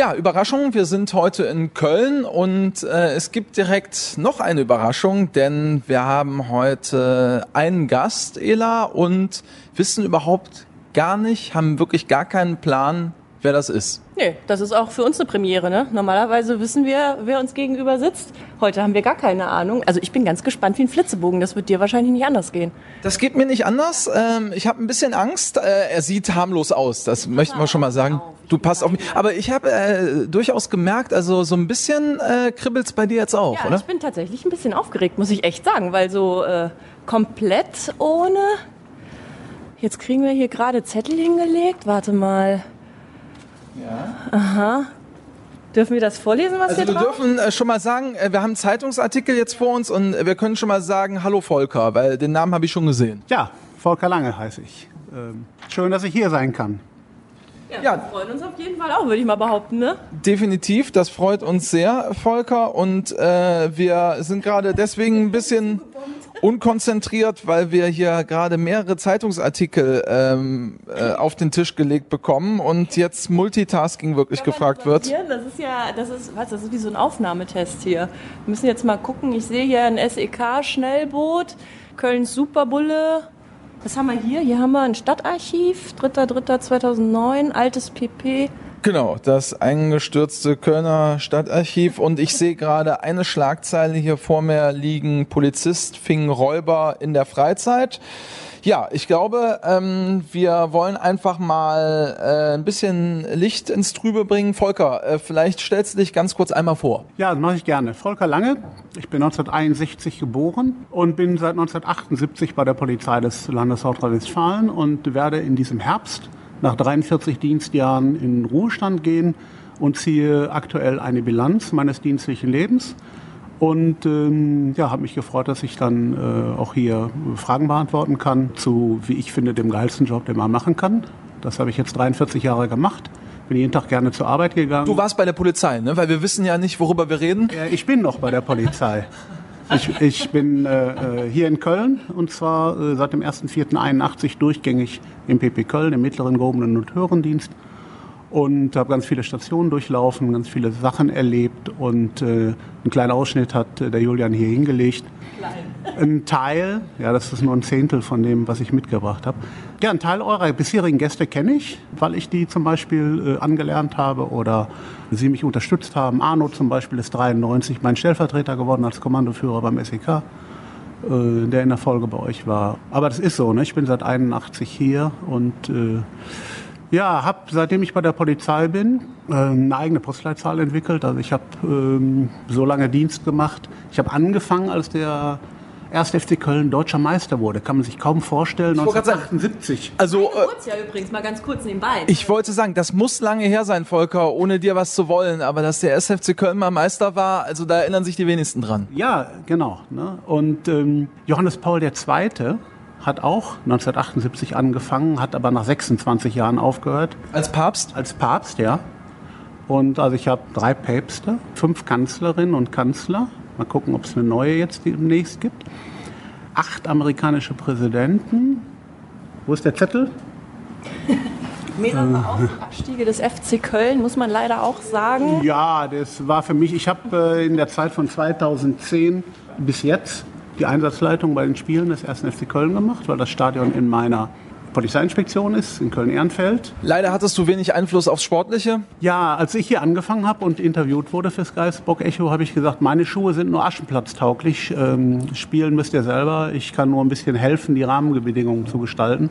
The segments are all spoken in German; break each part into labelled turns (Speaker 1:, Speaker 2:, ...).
Speaker 1: Ja, Überraschung. Wir sind heute in Köln und äh, es gibt direkt noch eine Überraschung, denn wir haben heute einen Gast, Ela, und wissen überhaupt gar nicht, haben wirklich gar keinen Plan, wer das ist.
Speaker 2: Nee, das ist auch für uns eine Premiere. Ne? Normalerweise wissen wir, wer uns gegenüber sitzt. Heute haben wir gar keine Ahnung. Also ich bin ganz gespannt wie ein Flitzebogen. Das wird dir wahrscheinlich nicht anders gehen.
Speaker 1: Das geht mir nicht anders. Ähm, ich habe ein bisschen Angst. Äh, er sieht harmlos aus. Das möchten wir schon mal sagen. Du passt auf mich. Aber ich habe äh, durchaus gemerkt, also so ein bisschen äh, kribbelt's bei dir jetzt auch,
Speaker 2: ja,
Speaker 1: oder?
Speaker 2: ich bin tatsächlich ein bisschen aufgeregt, muss ich echt sagen, weil so äh, komplett ohne. Jetzt kriegen wir hier gerade Zettel hingelegt. Warte mal.
Speaker 1: Ja.
Speaker 2: Aha. Dürfen wir das vorlesen, was
Speaker 1: Also
Speaker 2: hier
Speaker 1: wir
Speaker 2: drauf
Speaker 1: dürfen äh, schon mal sagen, äh, wir haben einen Zeitungsartikel jetzt vor uns und äh, wir können schon mal sagen, hallo Volker, weil den Namen habe ich schon gesehen.
Speaker 3: Ja, Volker Lange heiße ich. Ähm, schön, dass ich hier sein kann.
Speaker 2: Ja,
Speaker 1: Ja.
Speaker 2: wir freuen uns auf jeden Fall auch, würde ich mal behaupten, ne?
Speaker 1: Definitiv, das freut uns sehr, Volker. Und äh, wir sind gerade deswegen ein bisschen unkonzentriert, weil wir hier gerade mehrere Zeitungsartikel ähm, äh, auf den Tisch gelegt bekommen und jetzt Multitasking wirklich gefragt wird.
Speaker 2: Das ist ja, das ist, was, das ist wie so ein Aufnahmetest hier. Wir müssen jetzt mal gucken. Ich sehe hier ein SEK-Schnellboot, Kölns Superbulle. Was haben wir hier? Hier haben wir ein Stadtarchiv, 3.3.2009, altes PP.
Speaker 1: Genau, das eingestürzte Kölner Stadtarchiv und ich sehe gerade eine Schlagzeile hier vor mir liegen, Polizist fing Räuber in der Freizeit. Ja, ich glaube, ähm, wir wollen einfach mal äh, ein bisschen Licht ins Trübe bringen. Volker, äh, vielleicht stellst du dich ganz kurz einmal vor.
Speaker 3: Ja, das mache ich gerne. Volker Lange. Ich bin 1961 geboren und bin seit 1978 bei der Polizei des Landes Nordrhein-Westfalen und werde in diesem Herbst nach 43 Dienstjahren in Ruhestand gehen und ziehe aktuell eine Bilanz meines dienstlichen Lebens. Und ähm, ja, habe mich gefreut, dass ich dann äh, auch hier Fragen beantworten kann zu, wie ich finde, dem geilsten Job, den man machen kann. Das habe ich jetzt 43 Jahre gemacht. Bin jeden Tag gerne zur Arbeit gegangen.
Speaker 1: Du warst bei der Polizei, ne? Weil wir wissen ja nicht, worüber wir reden.
Speaker 3: Ja, ich bin noch bei der Polizei. Ich, ich bin äh, äh, hier in Köln und zwar äh, seit dem 1.4.81 durchgängig im PP Köln, im mittleren gehobenen Noteurendienst und habe ganz viele Stationen durchlaufen, ganz viele Sachen erlebt und äh, einen kleinen Ausschnitt hat äh, der Julian hier hingelegt. Ein Teil, ja, das ist nur ein Zehntel von dem, was ich mitgebracht habe. Ja, ein Teil eurer bisherigen Gäste kenne ich, weil ich die zum Beispiel äh, angelernt habe oder sie mich unterstützt haben. Arno zum Beispiel ist 93 mein Stellvertreter geworden als Kommandoführer beim SEK, äh, der in der Folge bei euch war. Aber das ist so, ne? ich bin seit 81 hier und äh, ja, habe seitdem ich bei der Polizei bin äh, eine eigene Postleitzahl entwickelt. Also ich habe ähm, so lange Dienst gemacht. Ich habe angefangen, als der 1. FC Köln deutscher Meister wurde. Kann man sich kaum vorstellen.
Speaker 1: sagen,
Speaker 3: 1978.
Speaker 1: Also, äh,
Speaker 2: Geburtsjahr übrigens, mal ganz kurz nebenbei.
Speaker 1: ich wollte sagen, das muss lange her sein, Volker, ohne dir was zu wollen. Aber dass der SFC Köln mal Meister war, also da erinnern sich die wenigsten dran.
Speaker 3: Ja, genau. Ne? Und ähm, Johannes Paul II. hat auch 1978 angefangen, hat aber nach 26 Jahren aufgehört.
Speaker 1: Als Papst?
Speaker 3: als Papst, ja. Und also ich habe drei Päpste, fünf Kanzlerinnen und Kanzler. Mal gucken, ob es eine neue jetzt demnächst gibt. Acht amerikanische Präsidenten. Wo ist der Zettel?
Speaker 2: Mehrere Abstiege des FC Köln, muss man leider auch sagen.
Speaker 3: Ja, das war für mich, ich habe äh, in der Zeit von 2010 bis jetzt die Einsatzleitung bei den Spielen des 1. FC Köln gemacht, weil das Stadion in meiner Polizeiinspektion ist, in Köln-Ehrenfeld.
Speaker 1: Leider hattest du wenig Einfluss aufs Sportliche.
Speaker 3: Ja, als ich hier angefangen habe und interviewt wurde fürs Geistbock Echo, habe ich gesagt, meine Schuhe sind nur aschenplatztauglich. Ähm, spielen müsst ihr selber. Ich kann nur ein bisschen helfen, die Rahmenbedingungen zu gestalten.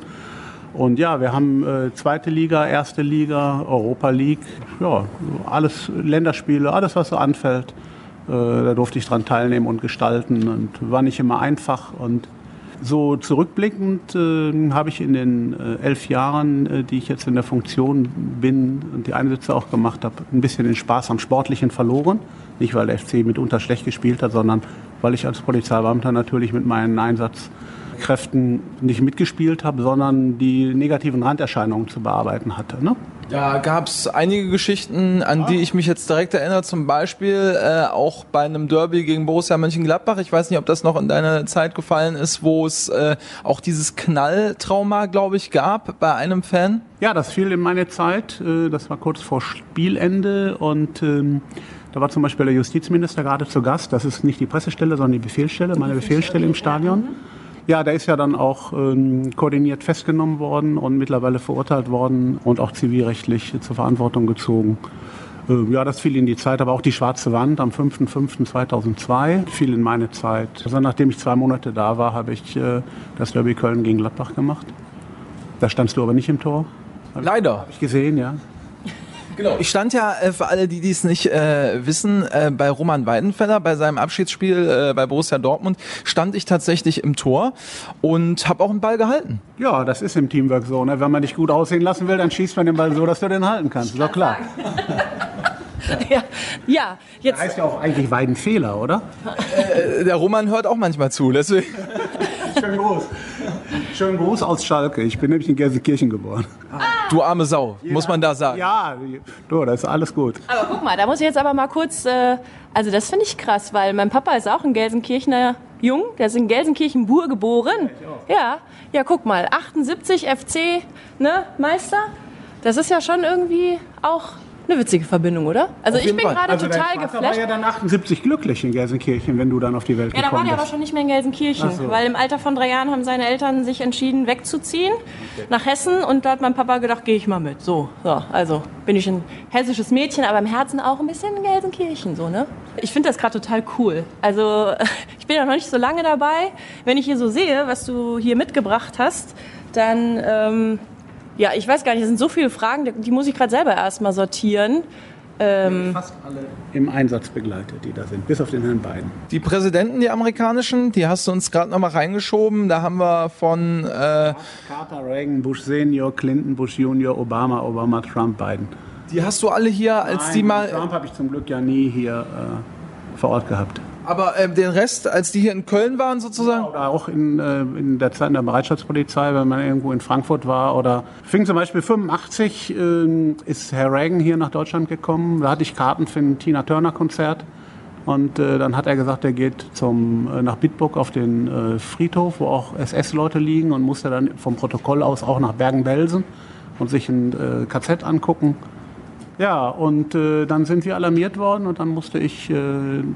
Speaker 3: Und ja, wir haben äh, zweite Liga, erste Liga, Europa League, ja, alles Länderspiele, alles was so anfällt. Äh, da durfte ich dran teilnehmen und gestalten und war nicht immer einfach und so zurückblickend äh, habe ich in den äh, elf Jahren, äh, die ich jetzt in der Funktion bin und die Einsätze auch gemacht habe, ein bisschen den Spaß am Sportlichen verloren. Nicht, weil der FC mitunter schlecht gespielt hat, sondern weil ich als Polizeibeamter natürlich mit meinen Einsatzkräften nicht mitgespielt habe, sondern die negativen Randerscheinungen zu bearbeiten hatte. Ne?
Speaker 1: Da gab es einige Geschichten, an die ich mich jetzt direkt erinnere. Zum Beispiel äh, auch bei einem Derby gegen Borussia Mönchengladbach. Ich weiß nicht, ob das noch in deine Zeit gefallen ist, wo es äh, auch dieses Knalltrauma, glaube ich, gab bei einem Fan.
Speaker 3: Ja, das fiel in meine Zeit. Äh, das war kurz vor Spielende und ähm, da war zum Beispiel der Justizminister gerade zu Gast. Das ist nicht die Pressestelle, sondern die Befehlsstelle, meine Befehlsstelle im Stadion. Ja, der ist ja dann auch ähm, koordiniert festgenommen worden und mittlerweile verurteilt worden und auch zivilrechtlich zur Verantwortung gezogen. Äh, ja, das fiel in die Zeit, aber auch die Schwarze Wand am 5.5.2002 fiel in meine Zeit. Also nachdem ich zwei Monate da war, habe ich äh, das Derby Köln gegen Gladbach gemacht. Da standst du aber nicht im Tor.
Speaker 1: Leider.
Speaker 3: Habe ich gesehen, ja.
Speaker 1: Genau. Ich stand ja, äh, für alle, die dies nicht äh, wissen, äh, bei Roman Weidenfeller, bei seinem Abschiedsspiel äh, bei Borussia Dortmund, stand ich tatsächlich im Tor und habe auch einen Ball gehalten.
Speaker 3: Ja, das ist im Teamwork so. Ne? Wenn man dich gut aussehen lassen will, dann schießt man den Ball so, dass du den halten kannst. Ist doch klar.
Speaker 2: Ja, ja jetzt.
Speaker 3: Das heißt ja auch eigentlich Weidenfehler, oder?
Speaker 1: Äh, der Roman hört auch manchmal zu, deswegen.
Speaker 3: Schönen Gruß. Schönen Gruß aus Schalke. Ich bin nämlich in Gelsenkirchen geboren.
Speaker 1: Du arme Sau, muss man da sagen.
Speaker 3: Ja, du, das ist alles gut.
Speaker 2: Aber guck mal, da muss ich jetzt aber mal kurz, äh, also das finde ich krass, weil mein Papa ist auch ein Gelsenkirchener Jung, der ist in Gelsenkirchen-Bur geboren. Ja, ja, guck mal, 78 FC, ne, Meister. Das ist ja schon irgendwie auch eine witzige Verbindung, oder? Also ich bin gerade
Speaker 3: Also
Speaker 2: total
Speaker 3: Vater war
Speaker 2: geflasht.
Speaker 3: ja dann 78 glücklich in Gelsenkirchen, wenn du dann auf die Welt
Speaker 2: Ja, da war
Speaker 3: gekommen
Speaker 2: der aber
Speaker 3: bist.
Speaker 2: schon nicht mehr in Gelsenkirchen,
Speaker 3: so.
Speaker 2: weil im Alter von drei Jahren haben seine Eltern sich entschieden, wegzuziehen nach Hessen und da hat mein Papa gedacht, gehe ich mal mit. So, so, also bin ich ein hessisches Mädchen, aber im Herzen auch ein bisschen in Gelsenkirchen, so, ne? Ich finde das gerade total cool. Also ich bin ja noch nicht so lange dabei. Wenn ich hier so sehe, was du hier mitgebracht hast, dann, ähm, ja, ich weiß gar nicht, es sind so viele Fragen, die- muss ich gerade selber erstmal sortieren.
Speaker 3: Fast alle im Einsatz begleitet, die da sind, bis auf den Herrn Biden.
Speaker 1: Die Präsidenten, die amerikanischen, die hast du uns gerade nochmal reingeschoben. Da haben wir von äh,
Speaker 3: Carter, Reagan, Bush Senior, Clinton, Bush Junior, Obama, Obama, Trump, Biden.
Speaker 1: Die hast du alle hier, als die mal.
Speaker 3: Trump habe ich zum Glück ja nie hier äh, vor Ort gehabt.
Speaker 1: Aber äh, den Rest, als die hier in Köln waren sozusagen?
Speaker 3: Oder auch in, äh, in der Zeit in der Bereitschaftspolizei, wenn man irgendwo in Frankfurt war. Oder fing zum Beispiel 85 äh, ist Herr Reagan hier nach Deutschland gekommen. Da hatte ich Karten für ein Tina Turner Konzert. Und äh, dann hat er gesagt, er geht zum, äh, nach Bitburg auf den äh, Friedhof, wo auch SS-Leute liegen und musste dann vom Protokoll aus auch nach Bergen-Belsen und sich ein äh, KZ angucken. Ja, und äh, dann sind wir alarmiert worden und dann musste ich äh,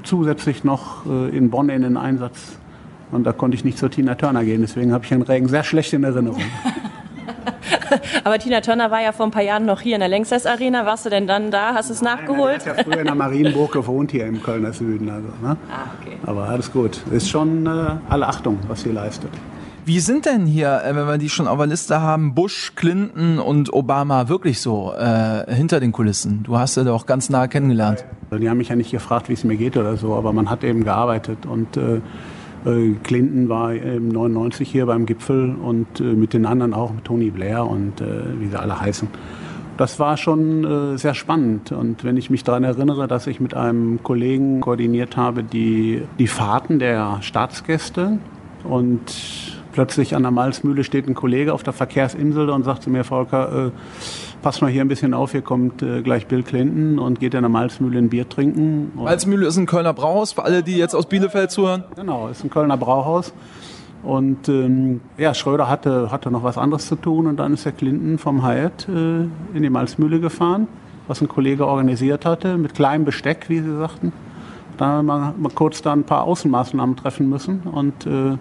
Speaker 3: zusätzlich noch äh, in Bonn in den Einsatz. Und da konnte ich nicht zur Tina Turner gehen, deswegen habe ich den Regen sehr schlecht in Erinnerung.
Speaker 2: Aber Tina Turner war ja vor ein paar Jahren noch hier in der Längstes Arena. Warst du denn dann da? Hast du es nachgeholt?
Speaker 3: hat ja früher in der Marienburg gewohnt hier im Kölner Süden. Also, ne?
Speaker 2: Ah, okay.
Speaker 3: Aber alles gut. Ist schon äh, alle Achtung, was sie leistet.
Speaker 1: Wie sind denn hier, äh, wenn wir die schon auf der Liste haben, Bush, Clinton und Obama wirklich so äh, hinter den Kulissen? Du hast sie doch ganz nah kennengelernt.
Speaker 3: Also Die haben mich ja nicht gefragt, wie es mir geht oder so, aber man hat eben gearbeitet. Und äh, äh, Clinton war im 99 hier beim Gipfel und äh, mit den anderen auch, mit Tony Blair und äh, wie sie alle heißen. Das war schon sehr spannend. Und wenn ich mich daran erinnere, dass ich mit einem Kollegen koordiniert habe, die, die Fahrten der Staatsgäste und plötzlich an der Malzmühle steht ein Kollege auf der Verkehrsinsel und sagt zu mir, Volker, äh, pass mal hier ein bisschen auf, hier kommt äh, gleich Bill Clinton und geht in der Malzmühle ein Bier trinken.
Speaker 1: Malzmühle ist ein Kölner Brauhaus, für alle, die jetzt aus Bielefeld zuhören.
Speaker 3: genau, ist ein Kölner Brauhaus. Und ähm, ja, Schröder hatte, hatte noch was anderes zu tun und dann ist der Clinton vom Hyatt äh, in die Malzmühle gefahren, was ein Kollege organisiert hatte, mit kleinem Besteck, wie sie sagten. Da haben wir mal, mal kurz da ein paar Außenmaßnahmen treffen müssen und äh,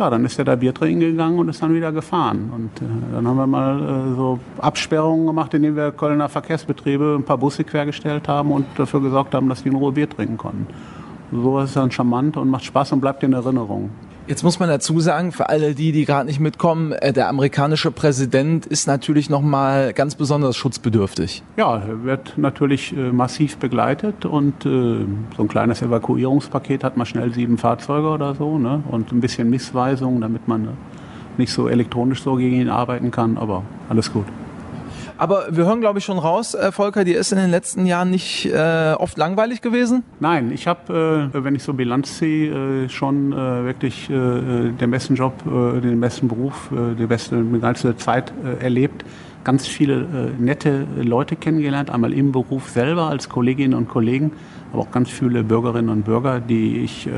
Speaker 3: ja, dann ist er da Bier trinken gegangen und ist dann wieder gefahren. Und äh, dann haben wir mal äh, so Absperrungen gemacht, indem wir Kölner Verkehrsbetriebe ein paar Busse quergestellt haben und dafür gesorgt haben, dass die in Ruhe Bier trinken konnten. Sowas ist dann charmant und macht Spaß und bleibt in Erinnerung.
Speaker 1: Jetzt muss man dazu sagen, für alle die, die gerade nicht mitkommen, äh, der amerikanische Präsident ist natürlich nochmal ganz besonders schutzbedürftig.
Speaker 3: Ja, er wird natürlich äh, massiv begleitet und äh, so ein kleines Evakuierungspaket hat man schnell sieben Fahrzeuge oder so ne? und ein bisschen Missweisung, damit man nicht so elektronisch so gegen ihn arbeiten kann, aber alles gut.
Speaker 1: Aber wir hören, glaube ich, schon raus, äh, Volker, dir ist in den letzten Jahren nicht äh, oft langweilig gewesen?
Speaker 3: Nein, ich habe, äh, wenn ich so Bilanz ziehe, äh, schon äh, wirklich äh, den besten Job, den besten Beruf, die beste, die ganze Zeit erlebt, ganz viele äh, nette Leute kennengelernt, einmal im Beruf selber als Kolleginnen und Kollegen, aber auch ganz viele Bürgerinnen und Bürger, die ich äh,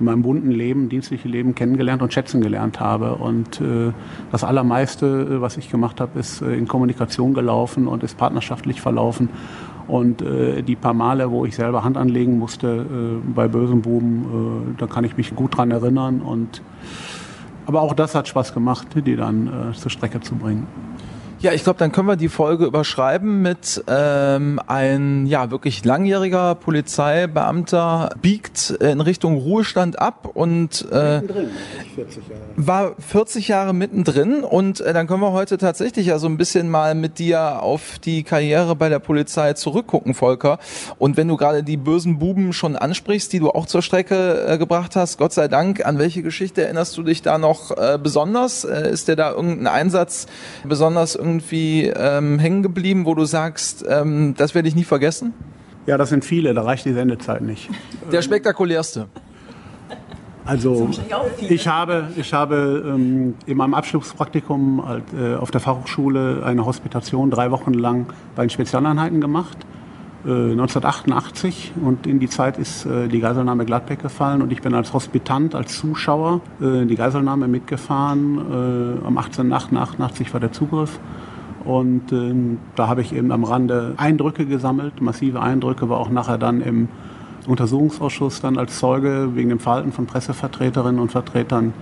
Speaker 3: in meinem bunten Leben, dienstlichen Leben kennengelernt und schätzen gelernt habe. Und äh, das Allermeiste, äh, was ich gemacht habe, ist äh, in Kommunikation gelaufen und ist partnerschaftlich verlaufen. Und äh, die paar Male, wo ich selber Hand anlegen musste äh, bei bösen Buben, äh, da kann ich mich gut dran erinnern. Und aber auch das hat Spaß gemacht, die dann zur Strecke zu bringen.
Speaker 1: Ja, ich glaube, dann können wir die Folge überschreiben mit ähm, ein ja wirklich langjähriger Polizeibeamter biegt in Richtung Ruhestand ab und äh, 40 war 40 Jahre mittendrin und äh, dann können wir heute tatsächlich ja so ein bisschen mal mit dir auf die Karriere bei der Polizei zurückgucken, Volker. Und wenn du gerade die bösen Buben schon ansprichst, die du auch zur Strecke äh, gebracht hast, Gott sei Dank, an welche Geschichte erinnerst du dich da noch äh, besonders? Äh, ist dir da irgendein Einsatz besonders irgendwie ähm, hängen geblieben, wo du sagst, ähm, das werde ich nie vergessen?
Speaker 3: Ja, das sind viele, da reicht die Sendezeit nicht.
Speaker 1: Der spektakulärste.
Speaker 3: Also ich habe, ich habe ähm, in meinem Abschlusspraktikum halt, äh, auf der Fachhochschule eine Hospitation drei Wochen lang bei den Spezialeinheiten gemacht. Äh, 1988 und in die Zeit ist äh, die Geiselnahme Gladbeck gefallen und ich bin als Hospitant, als Zuschauer äh, die Geiselnahme mitgefahren. Äh, am 18.08.88 war der Zugriff und ähm, da habe ich eben am Rande Eindrücke gesammelt, massive Eindrücke, war auch nachher dann im Untersuchungsausschuss dann als Zeuge wegen dem Verhalten von Pressevertreterinnen und Vertretern,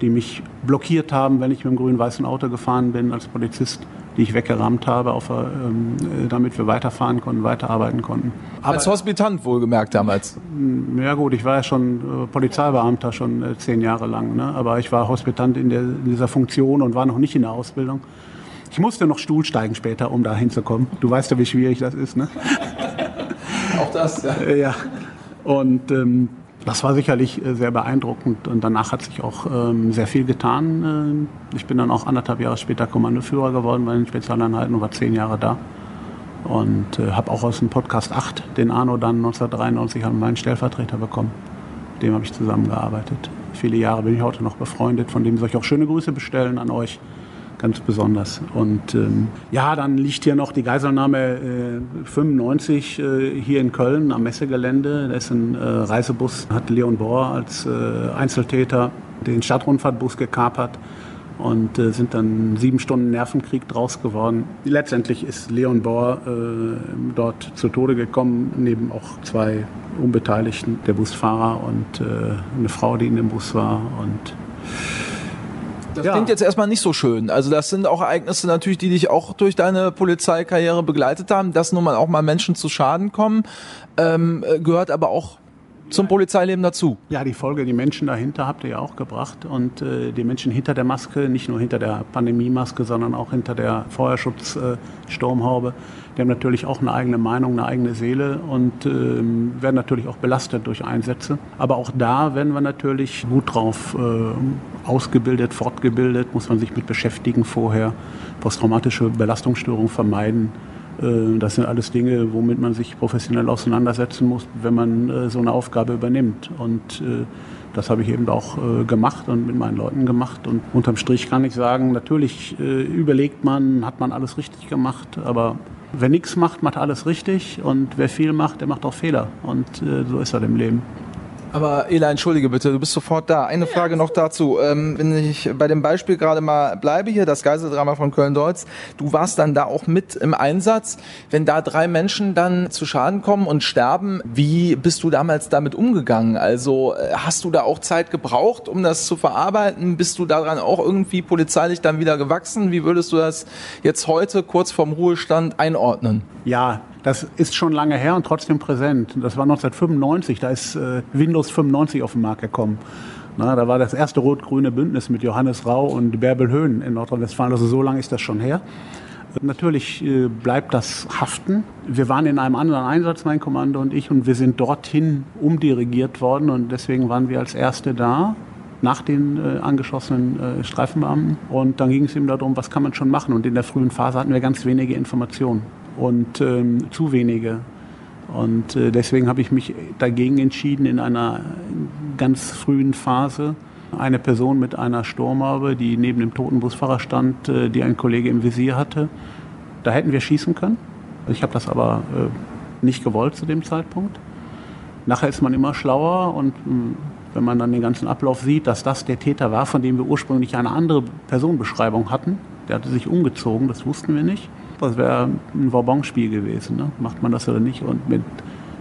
Speaker 3: die mich blockiert haben, wenn ich mit dem grün-weißen Auto gefahren bin als Polizist, die ich weggerammt habe, auf, ähm, damit wir weiterfahren konnten, weiterarbeiten konnten.
Speaker 1: Aber, als Hospitant wohlgemerkt damals?
Speaker 3: Ja gut, ich war ja schon äh, Polizeibeamter schon äh, zehn Jahre lang, ne? aber ich war Hospitant in, der, in dieser Funktion und war noch nicht in der Ausbildung. Ich musste noch Stuhl steigen später, um da hinzukommen. Du weißt ja, wie schwierig das ist, ne?
Speaker 1: Auch das, ja.
Speaker 3: Ja. Und ähm, das war sicherlich äh, sehr beeindruckend und danach hat sich auch ähm, sehr viel getan. Äh, ich bin dann auch anderthalb Jahre später Kommandoführer geworden bei den Spezialeinheiten und war zehn Jahre da. Und äh, habe auch aus dem Podcast 8 den Arno dann 1993 an meinen Stellvertreter bekommen. Mit dem habe ich zusammengearbeitet. Viele Jahre bin ich heute noch befreundet, von dem soll ich auch schöne Grüße bestellen an euch ganz besonders. Und ähm, ja, dann liegt hier noch die Geiselnahme äh, 95 äh, hier in Köln am Messegelände. Da ist ein äh, Reisebus, hat Leon Bohr als äh, Einzeltäter den Stadtrundfahrtbus gekapert und äh, sind dann sieben Stunden Nervenkrieg draus geworden. Letztendlich ist Leon Bohr äh, dort zu Tode gekommen, neben auch zwei Unbeteiligten, der Busfahrer und eine Frau, die in dem Bus war. Und
Speaker 1: das ja. klingt jetzt erstmal nicht so schön. Also das sind auch Ereignisse natürlich, die dich auch durch deine Polizeikarriere begleitet haben, dass nun mal auch mal Menschen zu Schaden kommen, ähm, gehört aber auch zum Polizeileben dazu.
Speaker 3: Ja, die Folge, die Menschen dahinter habt ihr ja auch gebracht und äh, die Menschen hinter der Maske, nicht nur hinter der Pandemiemaske, sondern auch hinter der Feuerschutzsturmhaube, äh, die haben natürlich auch eine eigene Meinung, eine eigene Seele und äh, werden natürlich auch belastet durch Einsätze. Aber auch da werden wir natürlich gut drauf äh, ausgebildet, fortgebildet, muss man sich mit beschäftigen vorher, posttraumatische Belastungsstörungen vermeiden das sind alles Dinge, womit man sich professionell auseinandersetzen muss, wenn man äh, so eine Aufgabe übernimmt. Und äh, das habe ich eben auch gemacht und mit meinen Leuten gemacht. Und unterm Strich kann ich sagen, natürlich überlegt man, hat man alles richtig gemacht, aber wer nichts macht, macht alles richtig und wer viel macht, der macht auch Fehler. Und so ist das im Leben.
Speaker 1: Aber Ela, entschuldige bitte, du bist sofort da. Eine Frage noch dazu. Ähm, wenn ich bei dem Beispiel gerade mal bleibe hier, das Geiseldrama von Köln-Deutz, du warst dann da auch mit im Einsatz. Wenn da drei Menschen dann zu Schaden kommen und sterben, wie bist du damals damit umgegangen? Also äh, hast du da auch Zeit gebraucht, um das zu verarbeiten? Bist du daran auch irgendwie polizeilich dann wieder gewachsen? Wie würdest du das jetzt heute kurz vorm Ruhestand einordnen?
Speaker 3: Ja, das ist schon lange her und trotzdem präsent. Das war 1995, da ist äh, Windows 95 auf den Markt gekommen. Na, da war das erste rot-grüne Bündnis mit Johannes Rau und Bärbel Höhn in Nordrhein-Westfalen. Also so lange ist das schon her. Natürlich äh, bleibt das haften. Wir waren in einem anderen Einsatz, mein Kommando und ich, und wir sind dorthin umdirigiert worden und deswegen waren wir als Erste da nach den äh, angeschossenen äh, Streifenbeamten. Und dann ging es eben darum, was kann man schon machen. Und in der frühen Phase hatten wir ganz wenige Informationen und ähm, zu wenige. Und äh, deswegen habe ich mich dagegen entschieden, in einer ganz frühen Phase eine Person mit einer Sturmhaube, die neben dem toten Busfahrer stand, äh, die ein Kollege im Visier hatte. Da hätten wir schießen können. Ich habe das aber äh, nicht gewollt zu dem Zeitpunkt. Nachher ist man immer schlauer und hm, wenn man dann den ganzen Ablauf sieht, dass das der Täter war, von dem wir ursprünglich eine andere Personenbeschreibung hatten, der hatte sich umgezogen, das wussten wir nicht. Das wäre ein Vauban-Spiel gewesen. Ne? Macht man das oder nicht? Und mit,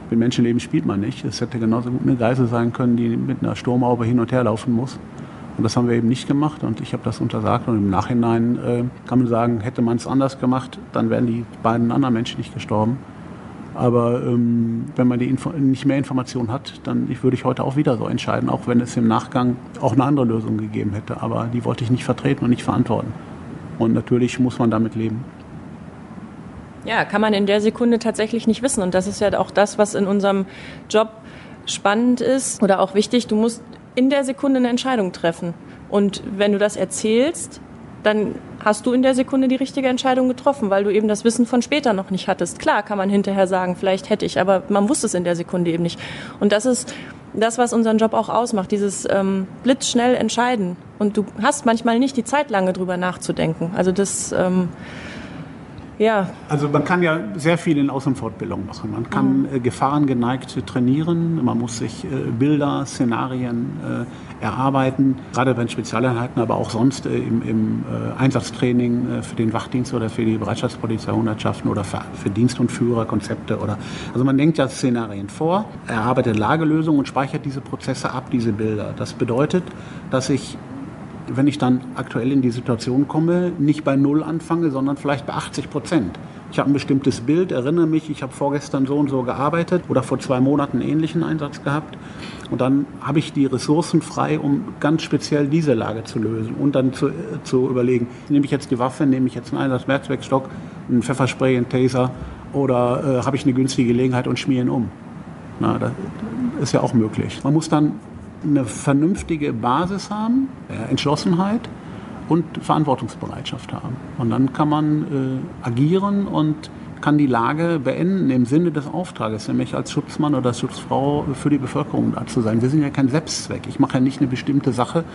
Speaker 3: mit Menschenleben spielt man nicht. Es hätte genauso gut eine Geisel sein können, die mit einer Sturmhaube hin und her laufen muss. Und das haben wir eben nicht gemacht und ich habe das untersagt. Und im Nachhinein äh, kann man sagen, hätte man es anders gemacht, dann wären die beiden anderen Menschen nicht gestorben. Aber ähm, wenn man die Info nicht mehr Informationen hat, dann würde ich heute auch wieder so entscheiden, auch wenn es im Nachgang auch eine andere Lösung gegeben hätte. Aber die wollte ich nicht vertreten und nicht verantworten. Und natürlich muss man damit leben.
Speaker 2: Ja, kann man in der Sekunde tatsächlich nicht wissen. Und das ist ja auch das, was in unserem Job spannend ist oder auch wichtig. Du musst in der Sekunde eine Entscheidung treffen. Und wenn du das erzählst, dann hast du in der Sekunde die richtige Entscheidung getroffen, weil du eben das Wissen von später noch nicht hattest. Klar kann man hinterher sagen, vielleicht hätte ich, aber man wusste es in der Sekunde eben nicht. Und das ist das, was unseren Job auch ausmacht, dieses ähm, blitzschnell entscheiden. Und du hast manchmal nicht die Zeit, lange drüber nachzudenken. Also das ähm, ja.
Speaker 3: Also man kann ja sehr viel in Aus- und Fortbildung machen. Man kann mhm. äh, gefahrengeneigt trainieren, man muss sich äh, Bilder, Szenarien äh, erarbeiten, gerade bei den Spezialeinheiten, aber auch sonst äh, im, im äh, Einsatztraining äh, für den Wachdienst oder für die Bereitschaftspolizei Hundertschaften oder für, für Dienst und Führer, Konzepte oder also man denkt ja Szenarien vor, erarbeitet Lagelösungen und speichert diese Prozesse ab, diese Bilder. Das bedeutet, dass ich wenn ich dann aktuell in die Situation komme, nicht bei Null anfange, sondern vielleicht bei 80 Prozent. Ich habe ein bestimmtes Bild, erinnere mich, ich habe vorgestern so und so gearbeitet oder vor zwei Monaten einen ähnlichen Einsatz gehabt. Und dann habe ich die Ressourcen frei, um ganz speziell diese Lage zu lösen und dann zu, zu überlegen, nehme ich jetzt die Waffe, nehme ich jetzt einen Einsatzwerkzeugstock, einen Pfefferspray, einen Taser oder äh, habe ich eine günstige Gelegenheit und schmiere ihn um. Na, das ist ja auch möglich. Man muss dann eine vernünftige Basis haben, Entschlossenheit und Verantwortungsbereitschaft haben. Und dann kann man äh, agieren und kann die Lage beenden im Sinne des Auftrages, nämlich als Schutzmann oder Schutzfrau für die Bevölkerung da zu sein. Wir sind ja kein Selbstzweck. Ich mache ja nicht eine bestimmte Sache,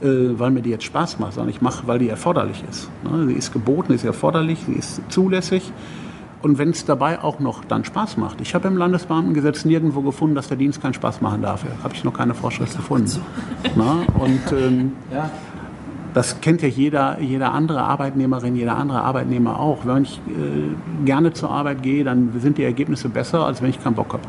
Speaker 3: äh, weil mir die jetzt Spaß macht, sondern ich mache, weil die erforderlich ist. Ne? Sie ist geboten, ist erforderlich, sie ist zulässig und wenn es dabei auch noch dann Spaß macht. Ich habe im Landesbeamtengesetz nirgendwo gefunden, dass der Dienst keinen Spaß machen darf. Habe ich noch keine Vorschrift gefunden. So. Na, und ähm, ja. das kennt ja jeder, jeder andere Arbeitnehmerin, jeder andere Arbeitnehmer auch. Wenn ich äh, gerne zur Arbeit gehe, dann sind die Ergebnisse besser, als wenn ich keinen Bock habe.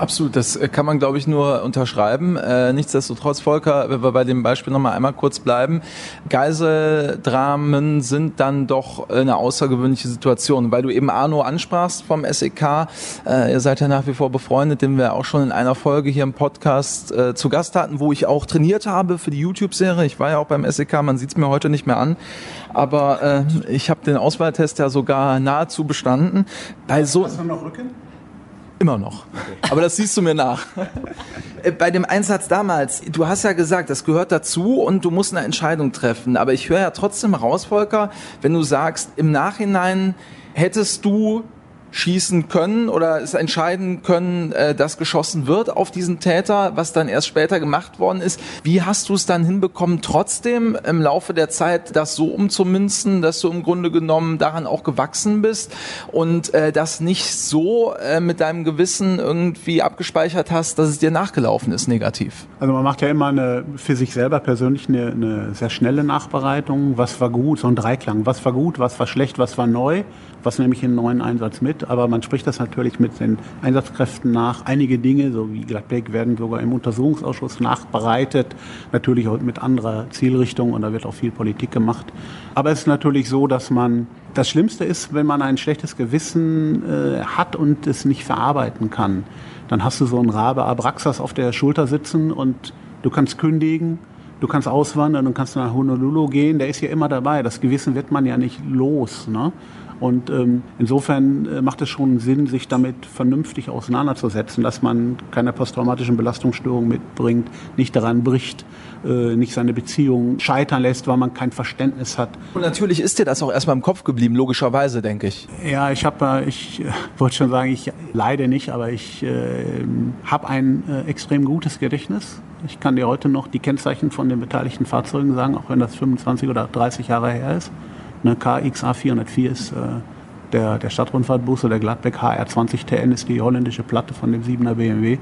Speaker 1: Absolut, das äh, kann man, glaube ich, nur unterschreiben. Äh, nichtsdestotrotz, Volker, wenn wir bei dem Beispiel nochmal einmal kurz bleiben, Geiseldramen sind dann doch eine außergewöhnliche Situation, weil du eben Arno ansprachst vom SEK. Äh, ihr seid ja nach wie vor befreundet, den wir auch schon in einer Folge hier im Podcast äh, zu Gast hatten, wo ich auch trainiert habe für die YouTube-Serie. Ich war ja auch beim SEK, man sieht es mir heute nicht mehr an, aber äh, ich habe den Auswahltest ja sogar nahezu bestanden.
Speaker 3: Bei so Hast du noch Rücken?
Speaker 1: Immer noch. Aber das siehst du mir nach.
Speaker 4: Äh, bei dem Einsatz damals, du hast ja gesagt, das gehört dazu und du musst eine Entscheidung treffen. Aber ich höre ja trotzdem raus, Volker, wenn du sagst, im Nachhinein hättest du schießen können oder es entscheiden können, äh, dass geschossen wird auf diesen Täter, was dann erst später gemacht worden ist. Wie hast du es dann hinbekommen, trotzdem im Laufe der Zeit das so umzumünzen, dass du im Grunde genommen daran auch gewachsen bist und äh, das nicht so äh, mit deinem Gewissen irgendwie abgespeichert hast, dass es dir nachgelaufen ist negativ?
Speaker 3: Also man macht ja immer eine, für sich selber persönlich eine, eine sehr schnelle Nachbereitung. Was war gut, so ein Dreiklang. Was war gut, was war schlecht, was war neu was nehme ich in einen neuen Einsatz mit. Aber man spricht das natürlich mit den Einsatzkräften nach. Einige Dinge, so wie Gladbeck, werden sogar im Untersuchungsausschuss nachbereitet. Natürlich auch mit anderer Zielrichtung und da wird auch viel Politik gemacht. Aber es ist natürlich so, dass man das Schlimmste ist, wenn man ein schlechtes Gewissen äh, hat und es nicht verarbeiten kann. Dann hast du so einen Rabe Abraxas auf der Schulter sitzen und du kannst kündigen du kannst auswandern und kannst nach Honolulu gehen, der ist ja immer dabei. Das Gewissen wird man ja nicht los. Ne? Und ähm, insofern äh, macht es schon Sinn, sich damit vernünftig auseinanderzusetzen, dass man keine posttraumatischen Belastungsstörungen mitbringt, nicht daran bricht, äh, nicht seine Beziehung scheitern lässt, weil man kein Verständnis hat.
Speaker 4: Und natürlich ist dir das auch erstmal im Kopf geblieben, logischerweise, denke ich.
Speaker 3: Ja, ich habe, ich äh, wollte schon sagen, ich leide nicht, aber ich äh, habe ein äh, extrem gutes Gedächtnis Ich kann dir heute noch die Kennzeichen von den beteiligten Fahrzeugen sagen, auch wenn das 25 oder 30 Jahre her ist. Eine KXA 404 ist äh, der, der Stadtrundfahrtbus oder der Gladbeck HR20 TN ist die holländische Platte von dem 7er BMW.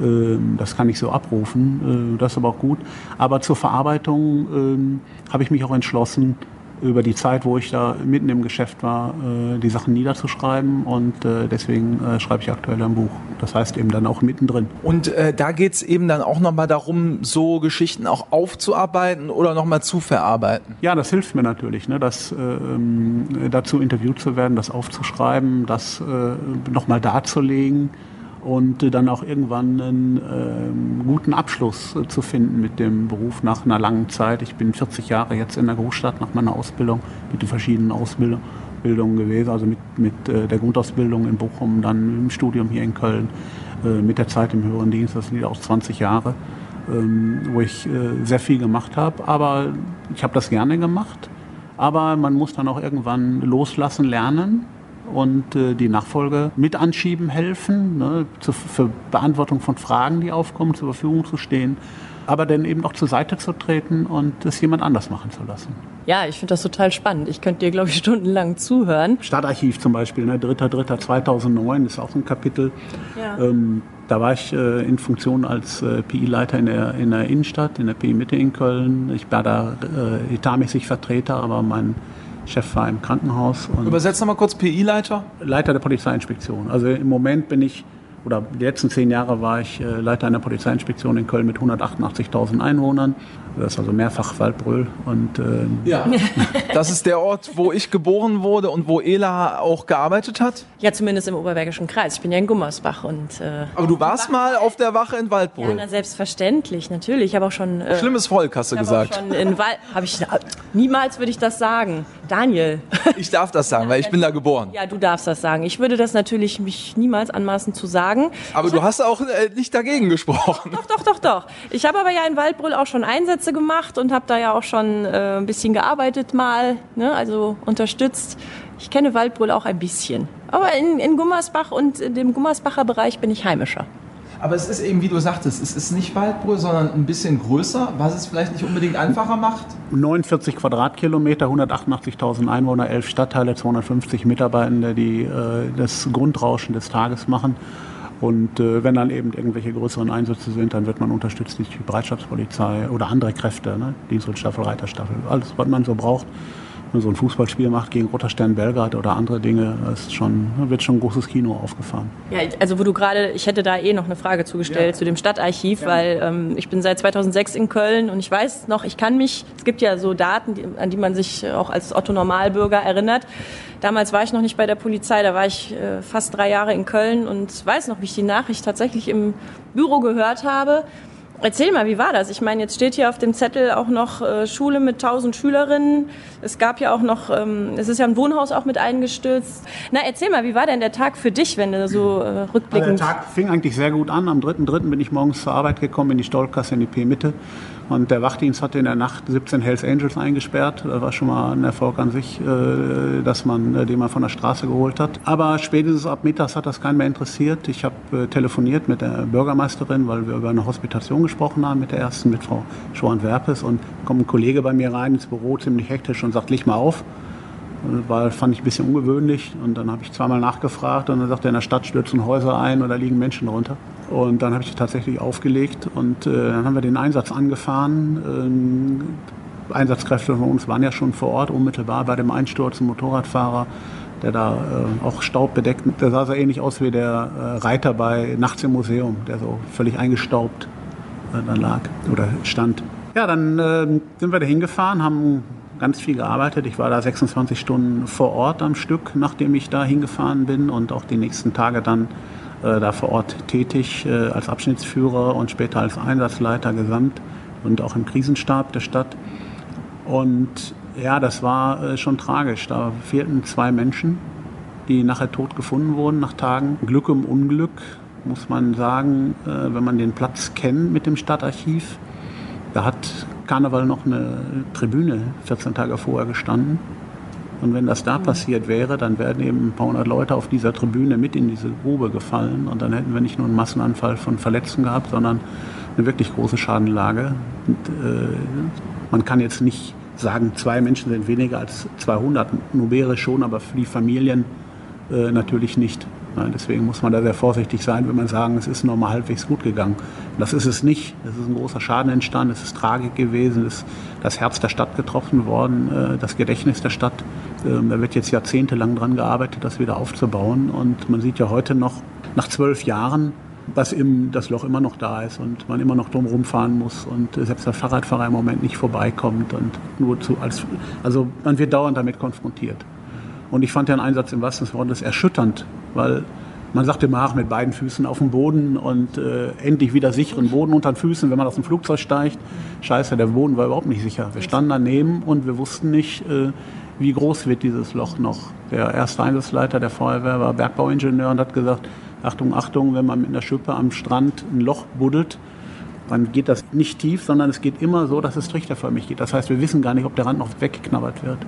Speaker 3: Ähm, das kann ich so abrufen, äh, das ist aber auch gut. Aber zur Verarbeitung ähm, habe ich mich auch entschlossen, über die Zeit, wo ich da mitten im Geschäft war, äh, die Sachen niederzuschreiben und äh, deswegen schreibe ich aktuell ein Buch. Das heißt eben dann auch mittendrin.
Speaker 1: Und äh, da geht's eben dann auch nochmal darum, so Geschichten auch aufzuarbeiten oder nochmal zu verarbeiten.
Speaker 3: Ja, das hilft mir natürlich, ne, das, ähm, dazu interviewt zu werden, das aufzuschreiben, das äh, nochmal darzulegen und dann auch irgendwann einen äh, guten Abschluss äh, zu finden mit dem Beruf nach einer langen Zeit. Ich bin 40 Jahre jetzt in der Großstadt nach meiner Ausbildung mit den verschiedenen Ausbildungen gewesen, also mit, mit äh, der Grundausbildung in Bochum, dann im Studium hier in Köln, äh, mit der Zeit im höheren Dienst, das sind auch 20 Jahre, ähm, wo ich äh, sehr viel gemacht habe. Aber ich habe das gerne gemacht. Aber man muss dann auch irgendwann loslassen lernen und äh, die Nachfolge mit anschieben helfen, ne, für Beantwortung von Fragen, die aufkommen, zur Verfügung zu stehen, aber dann eben auch zur Seite zu treten und es jemand anders machen zu lassen.
Speaker 2: Ja, ich finde das total spannend. Ich könnte dir, glaube ich, stundenlang zuhören.
Speaker 3: Stadtarchiv zum Beispiel, ne, 3.3.2009 ist auch ein Kapitel. Ja. Ähm, da war ich äh, in Funktion als äh, PI-Leiter in der, in der Innenstadt, in der PI-Mitte in Köln. Ich war da äh, etatmäßig Vertreter, aber mein Chef war im Krankenhaus.
Speaker 1: Übersetzt nochmal kurz PI-Leiter?
Speaker 3: Leiter der Polizeiinspektion. Also im Moment bin ich, oder die letzten zehn Jahre war ich äh, Leiter einer Polizeiinspektion in Köln mit 188.000 Einwohnern. Das ist also mehrfach Waldbrüll. Und, äh,
Speaker 1: ja, das ist der Ort, wo ich geboren wurde und wo Ela auch gearbeitet hat?
Speaker 2: Ja, zumindest im Oberbergischen Kreis. Ich bin ja in Gummersbach. Und,
Speaker 1: äh, Aber du warst mal auf der Wache in Waldbrüll? Ja,
Speaker 2: na, selbstverständlich, natürlich. Ich habe auch schon...
Speaker 1: Äh, Schlimmes Volk, hast du gesagt.
Speaker 2: Schon in Wal hab ich, niemals würde ich das sagen. Daniel.
Speaker 1: Ich darf das sagen, weil ich bin da geboren.
Speaker 2: Ja, du darfst das sagen. Ich würde das natürlich mich niemals anmaßen zu sagen.
Speaker 1: Aber
Speaker 2: ich
Speaker 1: du hast auch äh, nicht dagegen gesprochen.
Speaker 2: Doch, doch, doch, doch. Ich habe aber ja in Waldbrüll auch schon Einsätze Einsätze gemacht und habe da ja auch schon äh, ein bisschen gearbeitet mal, ne? also unterstützt. Ich kenne Waldbrüll auch ein bisschen. Aber in, in Gummersbach und in dem Gummersbacher Bereich bin ich heimischer.
Speaker 1: Aber es ist eben, wie du sagtest, es ist nicht Waldbrüll, sondern ein bisschen größer, was es vielleicht nicht unbedingt einfacher macht.
Speaker 3: 49 Quadratkilometer, 188.000 Einwohner, 11 Stadtteile, 250 Mitarbeitende, die äh, das Grundrauschen des Tages machen. Und äh, wenn dann eben irgendwelche größeren Einsätze sind, dann wird man unterstützt durch die Bereitschaftspolizei oder andere Kräfte, ne? Dienststaffel, Reiterstaffel, alles, was man so braucht so ein Fußballspiel macht gegen Roter Stern Belgrad oder andere Dinge, ist schon, wird schon ein großes Kino aufgefahren.
Speaker 2: Ja, also wo du gerade, ich hätte da eh noch eine Frage zugestellt ja. zu dem Stadtarchiv, ja. weil ähm, ich bin seit 2006 in Köln und ich weiß noch, ich kann mich, es gibt ja so Daten, die, an die man sich auch als Otto Normalbürger erinnert. Damals war ich noch nicht bei der Polizei, da war ich äh, fast drei Jahre in Köln und weiß noch, wie ich die Nachricht tatsächlich im Büro gehört habe Erzähl mal, wie war das? Ich meine, jetzt steht hier auf dem Zettel auch noch äh, Schule mit 1000 Schülerinnen. Es gab ja auch noch, ähm, es ist ja ein Wohnhaus auch mit eingestürzt. Na, erzähl mal, wie war denn der Tag für dich, wenn du so äh, rückblickend...
Speaker 3: Also der Tag fing eigentlich sehr gut an. Am 3.3. bin ich morgens zur Arbeit gekommen in die Stollkasse in die P-Mitte. Und der Wachdienst hatte in der Nacht 17 Hells Angels eingesperrt. Das war schon mal ein Erfolg an sich, äh, dass man, äh, den man von der Straße geholt hat. Aber spätestens ab mittags hat das keinen mehr interessiert. Ich habe äh, telefoniert mit der Bürgermeisterin, weil wir über eine Hospitation gesprochen haben mit der ersten, mit Frau Schwan-Werpes. Und kommt ein Kollege bei mir rein ins Büro, ziemlich hektisch und sagt, leg mal auf. War, fand ich ein bisschen ungewöhnlich. Und dann habe ich zweimal nachgefragt und dann sagt er, in der Stadt stürzen Häuser ein oder liegen Menschen runter. Und dann habe ich tatsächlich aufgelegt und äh, dann haben wir den Einsatz angefahren. Ähm, Einsatzkräfte von uns waren ja schon vor Ort, unmittelbar bei dem Einsturz, ein Motorradfahrer, der da äh, auch staubbedeckt, der sah so ähnlich aus wie der äh, Reiter bei Nachts im Museum, der so völlig eingestaubt äh, dann lag oder stand. Ja, dann äh, sind wir da hingefahren, haben ganz viel gearbeitet. Ich war da 26 Stunden vor Ort am Stück, nachdem ich da hingefahren bin und auch die nächsten Tage dann da vor Ort tätig äh, als Abschnittsführer und später als Einsatzleiter gesamt und auch im Krisenstab der Stadt. Und ja, das war äh, schon tragisch. Da fehlten zwei Menschen, die nachher tot gefunden wurden nach Tagen. Glück im Unglück, muss man sagen, äh, wenn man den Platz kennt mit dem Stadtarchiv. Da hat Karneval noch eine Tribüne 14 Tage vorher gestanden. Und wenn das da passiert wäre, dann wären eben ein paar hundert Leute auf dieser Tribüne mit in diese Grube gefallen. Und dann hätten wir nicht nur einen Massenanfall von Verletzten gehabt, sondern eine wirklich große Schadenlage. Und, äh, man kann jetzt nicht sagen, zwei Menschen sind weniger als 200, numerisch schon, aber für die Familien äh, natürlich nicht. Deswegen muss man da sehr vorsichtig sein, wenn man sagen, es ist nur mal halbwegs gut gegangen. Das ist es nicht. Es ist ein großer Schaden entstanden, es ist Tragik gewesen, es ist das Herz der Stadt getroffen worden, äh, das Gedächtnis der Stadt. Ähm, da wird jetzt jahrzehntelang dran gearbeitet, das wieder aufzubauen. Und man sieht ja heute noch, nach zwölf Jahren, dass das Loch immer noch da ist und man immer noch drum rumfahren muss und selbst der Fahrradfahrer im Moment nicht vorbeikommt und nur zu als also man wird dauernd damit konfrontiert. Und ich fand den Einsatz im wahrsten Sinne des erschütternd, weil man sagt immer, ach, mit beiden Füßen auf dem Boden und äh, endlich wieder sicheren Boden unter den Füßen, wenn man aus dem Flugzeug steigt. Scheiße, der Boden war überhaupt nicht sicher. Wir standen daneben und wir wussten nicht, äh, wie groß wird dieses Loch noch. Der erste Einsatzleiter der Feuerwehr war Bergbauingenieur und hat gesagt, Achtung, Achtung, wenn man mit einer Schippe am Strand ein Loch buddelt, dann geht das nicht tief, sondern es geht immer so, dass es trichterförmig geht. Das heißt, wir wissen gar nicht, ob der Rand noch weggeknabbert wird.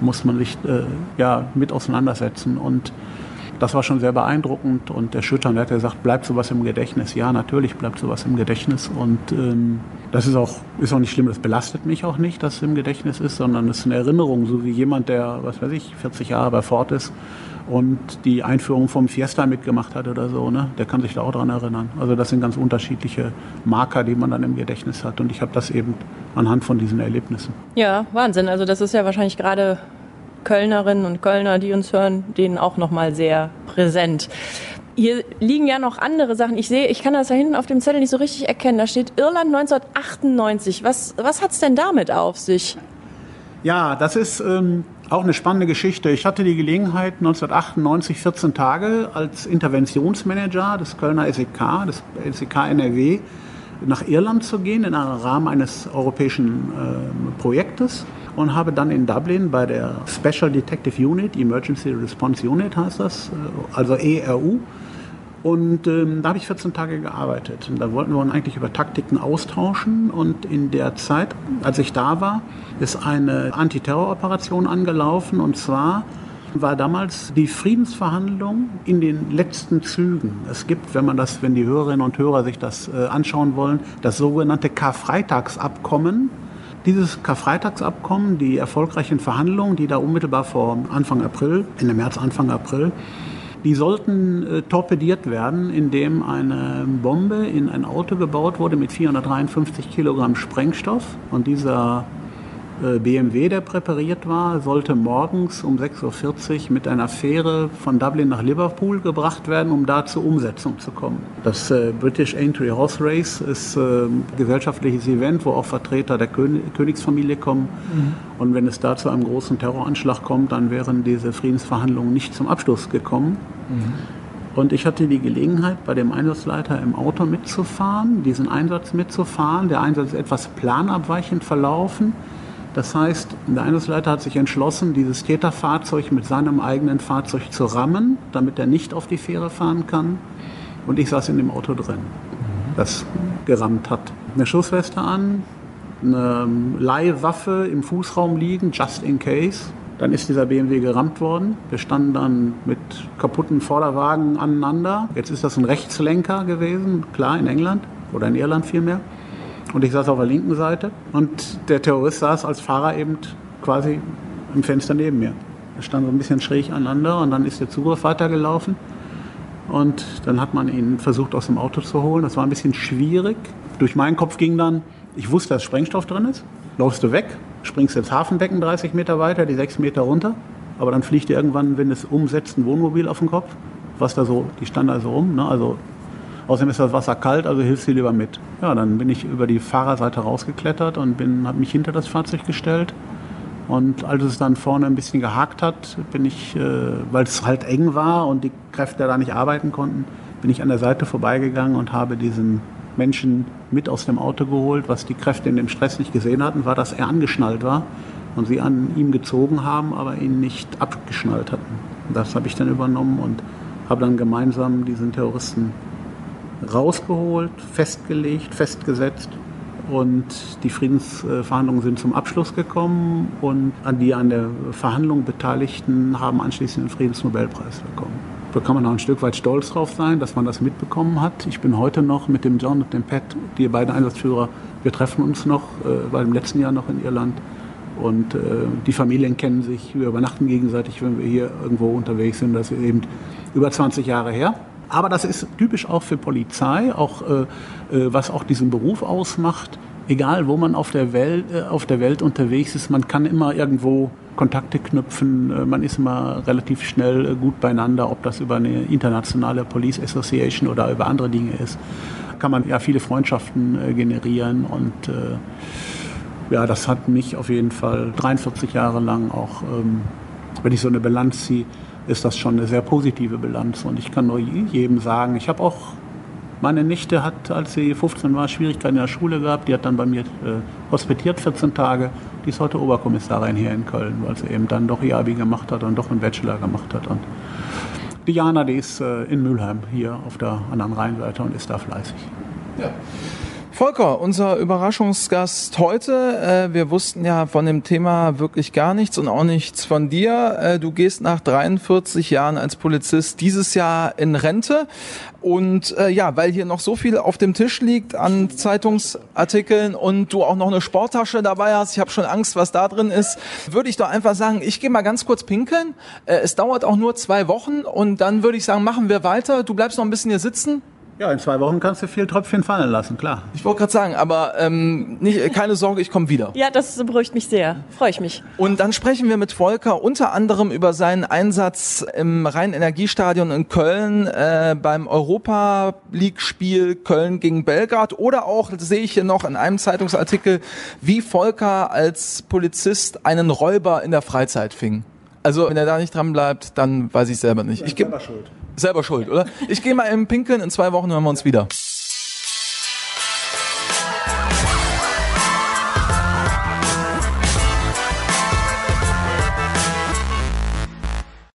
Speaker 3: Muss man sich äh, ja, mit auseinandersetzen. Und das war schon sehr beeindruckend und erschütternd. Er hat gesagt, bleibt sowas im Gedächtnis? Ja, natürlich bleibt sowas im Gedächtnis. Und ähm, das ist auch, ist auch nicht schlimm, das belastet mich auch nicht, dass es im Gedächtnis ist, sondern es ist eine Erinnerung, so wie jemand, der, was weiß ich, 40 Jahre bei Ford ist und die Einführung vom Fiesta mitgemacht hat oder so, ne? der kann sich da auch dran erinnern. Also das sind ganz unterschiedliche Marker, die man dann im Gedächtnis hat. Und ich habe das eben anhand von diesen Erlebnissen.
Speaker 2: Ja, Wahnsinn. Also das ist ja wahrscheinlich gerade Kölnerinnen und Kölner, die uns hören, denen auch nochmal sehr präsent. Hier liegen ja noch andere Sachen. Ich sehe, ich kann das da hinten auf dem Zettel nicht so richtig erkennen. Da steht Irland 1998. Was, was hat es denn damit auf sich?
Speaker 3: Ja, das ist ähm, auch eine spannende Geschichte. Ich hatte die Gelegenheit, 1998 14 Tage als Interventionsmanager des Kölner SEK, des SEK NRW, nach Irland zu gehen im Rahmen eines europäischen äh, Projektes und habe dann in Dublin bei der Special Detective Unit, Emergency Response Unit heißt das, äh, also ERU, und ähm, da habe ich 14 Tage gearbeitet. Und da wollten wir uns eigentlich über Taktiken austauschen. Und in der Zeit, als ich da war, ist eine Antiterroroperation angelaufen. Und zwar war damals die Friedensverhandlung in den letzten Zügen. Es gibt, wenn man das, wenn die Hörerinnen und Hörer sich das äh, anschauen wollen, das sogenannte Karfreitagsabkommen dieses Karfreitagsabkommen, die erfolgreichen Verhandlungen, die da unmittelbar vor Anfang April, Ende März, Anfang April, die sollten äh, torpediert werden, indem eine Bombe in ein Auto gebaut wurde mit 453 Kilogramm Sprengstoff. Und dieser BMW, der präpariert war, sollte morgens um 6.40 Uhr mit einer Fähre von Dublin nach Liverpool gebracht werden, um da zur Umsetzung zu kommen. Das äh, British Entry Horse Race ist äh, ein gesellschaftliches Event, wo auch Vertreter der Kön Königsfamilie kommen. Mhm. Und wenn es da zu einem großen Terroranschlag kommt, dann wären diese Friedensverhandlungen nicht zum Abschluss gekommen. Mhm. Und ich hatte die Gelegenheit, bei dem Einsatzleiter im Auto mitzufahren, diesen Einsatz mitzufahren. Der Einsatz ist etwas planabweichend verlaufen. Das heißt, der Einsatzleiter hat sich entschlossen, dieses Täterfahrzeug mit seinem eigenen Fahrzeug zu rammen, damit er nicht auf die Fähre fahren kann. Und ich saß in dem Auto drin, das gerammt hat. Eine Schussweste an, eine Leihwaffe im Fußraum liegen, just in case. Dann ist dieser BMW gerammt worden. Wir standen dann mit kaputten Vorderwagen aneinander. Jetzt ist das ein Rechtslenker gewesen, klar, in England oder in Irland vielmehr. Und ich saß auf der linken Seite und der Terrorist saß als Fahrer eben quasi im Fenster neben mir. Wir standen so ein bisschen schräg aneinander und dann ist der Zugriff weitergelaufen. Und dann hat man ihn versucht aus dem Auto zu holen. Das war ein bisschen schwierig. Durch meinen Kopf ging dann, ich wusste, dass Sprengstoff drin ist. Läufst du weg, springst ins Hafenbecken 30 Meter weiter, die 6 Meter runter. Aber dann fliegt dir irgendwann, wenn es umsetzt, ein Wohnmobil auf den Kopf. Was da so, die stand da so rum. Ne? Also Außerdem ist das Wasser kalt, also hilfst du lieber mit. Ja, dann bin ich über die Fahrerseite rausgeklettert und habe mich hinter das Fahrzeug gestellt. Und als es dann vorne ein bisschen gehakt hat, bin ich, äh, weil es halt eng war und die Kräfte da nicht arbeiten konnten, bin ich an der Seite vorbeigegangen und habe diesen Menschen mit aus dem Auto geholt. Was die Kräfte in dem Stress nicht gesehen hatten, war, dass er angeschnallt war und sie an ihm gezogen haben, aber ihn nicht abgeschnallt hatten. Das habe ich dann übernommen und habe dann gemeinsam diesen Terroristen rausgeholt, festgelegt, festgesetzt und die Friedensverhandlungen sind zum Abschluss gekommen und die an der Verhandlung Beteiligten haben anschließend den Friedensnobelpreis bekommen. Da kann man auch ein Stück weit stolz drauf sein, dass man das mitbekommen hat. Ich bin heute noch mit dem John und dem Pat, die beiden Einsatzführer, wir treffen uns noch, äh, war im letzten Jahr noch in Irland. Und äh, die Familien kennen sich, wir übernachten gegenseitig, wenn wir hier irgendwo unterwegs sind. Das ist eben über 20 Jahre her. Aber das ist typisch auch für Polizei, auch äh, äh, was auch diesen Beruf ausmacht. Egal, wo man auf der Welt, äh, auf der Welt unterwegs ist, man kann immer irgendwo Kontakte knüpfen. Äh, man ist immer relativ schnell äh, gut beieinander, ob das über eine internationale Police Association oder über andere Dinge ist. Kann man ja viele Freundschaften generieren und äh, ja, das hat mich auf jeden Fall 43 Jahre lang auch, ähm, wenn ich so eine Bilanz ziehe, ist das schon eine sehr positive Bilanz. Und ich kann nur jedem sagen, ich habe auch, meine Nichte hat, als sie 15 war, Schwierigkeiten in der Schule gehabt. Die hat dann bei mir äh, hospitiert 14 Tage. Die ist heute Oberkommissarin hier in Köln, weil sie eben dann doch ihr Abi gemacht hat und doch einen Bachelor gemacht hat. Und Diana, die ist äh, in Mülheim hier auf der anderen Rheinseite und ist da fleißig.
Speaker 1: Ja. Volker, unser Überraschungsgast heute. Äh, wir wussten ja von dem Thema wirklich gar nichts und auch nichts von dir. Äh, du gehst nach 43 Jahren als Polizist dieses Jahr in Rente. Und äh, ja, weil hier noch so viel auf dem Tisch liegt an Zeitungsartikeln und du auch noch eine Sporttasche dabei hast, ich habe schon Angst, was da drin ist, würde ich doch einfach sagen, ich gehe mal ganz kurz pinkeln. Es dauert auch nur zwei Wochen und dann würde ich sagen, machen wir weiter. Du bleibst noch ein bisschen hier sitzen.
Speaker 3: Ja, in zwei Wochen kannst du viel Tröpfchen fallen lassen, klar.
Speaker 1: Ich wollte gerade sagen, aber ähm, nicht, keine Sorge, ich komme wieder.
Speaker 2: Ja, das beruhigt mich sehr. Freue ich mich.
Speaker 1: Und dann sprechen wir mit Volker unter anderem über seinen Einsatz im Rhein-Energiestadion in Köln äh, beim Europa League-Spiel Köln gegen Belgrad oder auch, das sehe ich hier noch in einem Zeitungsartikel, wie Volker als Polizist einen Räuber in der Freizeit fing. Also wenn er da nicht dran bleibt, dann weiß ich selber nicht. Ich gebe
Speaker 3: schuld.
Speaker 1: Selber schuld, oder? Ich gehe mal im Pinkeln, in zwei Wochen hören wir uns wieder.